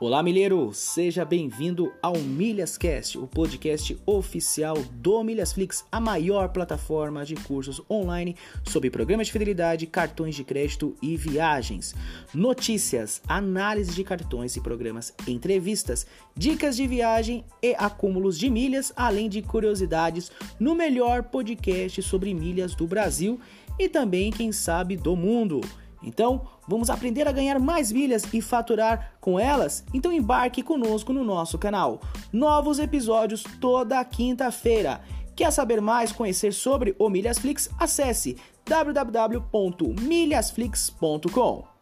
Olá, milheiro! Seja bem-vindo ao Milhascast, o podcast oficial do Milhasflix, a maior plataforma de cursos online sobre programas de fidelidade, cartões de crédito e viagens. Notícias, análise de cartões e programas, entrevistas, dicas de viagem e acúmulos de milhas, além de curiosidades no melhor podcast sobre milhas do Brasil e também, quem sabe, do mundo. Então, vamos aprender a ganhar mais milhas e faturar com elas? Então embarque conosco no nosso canal. Novos episódios toda quinta-feira. Quer saber mais, conhecer sobre o Milhasflix? Acesse www.milhasflix.com.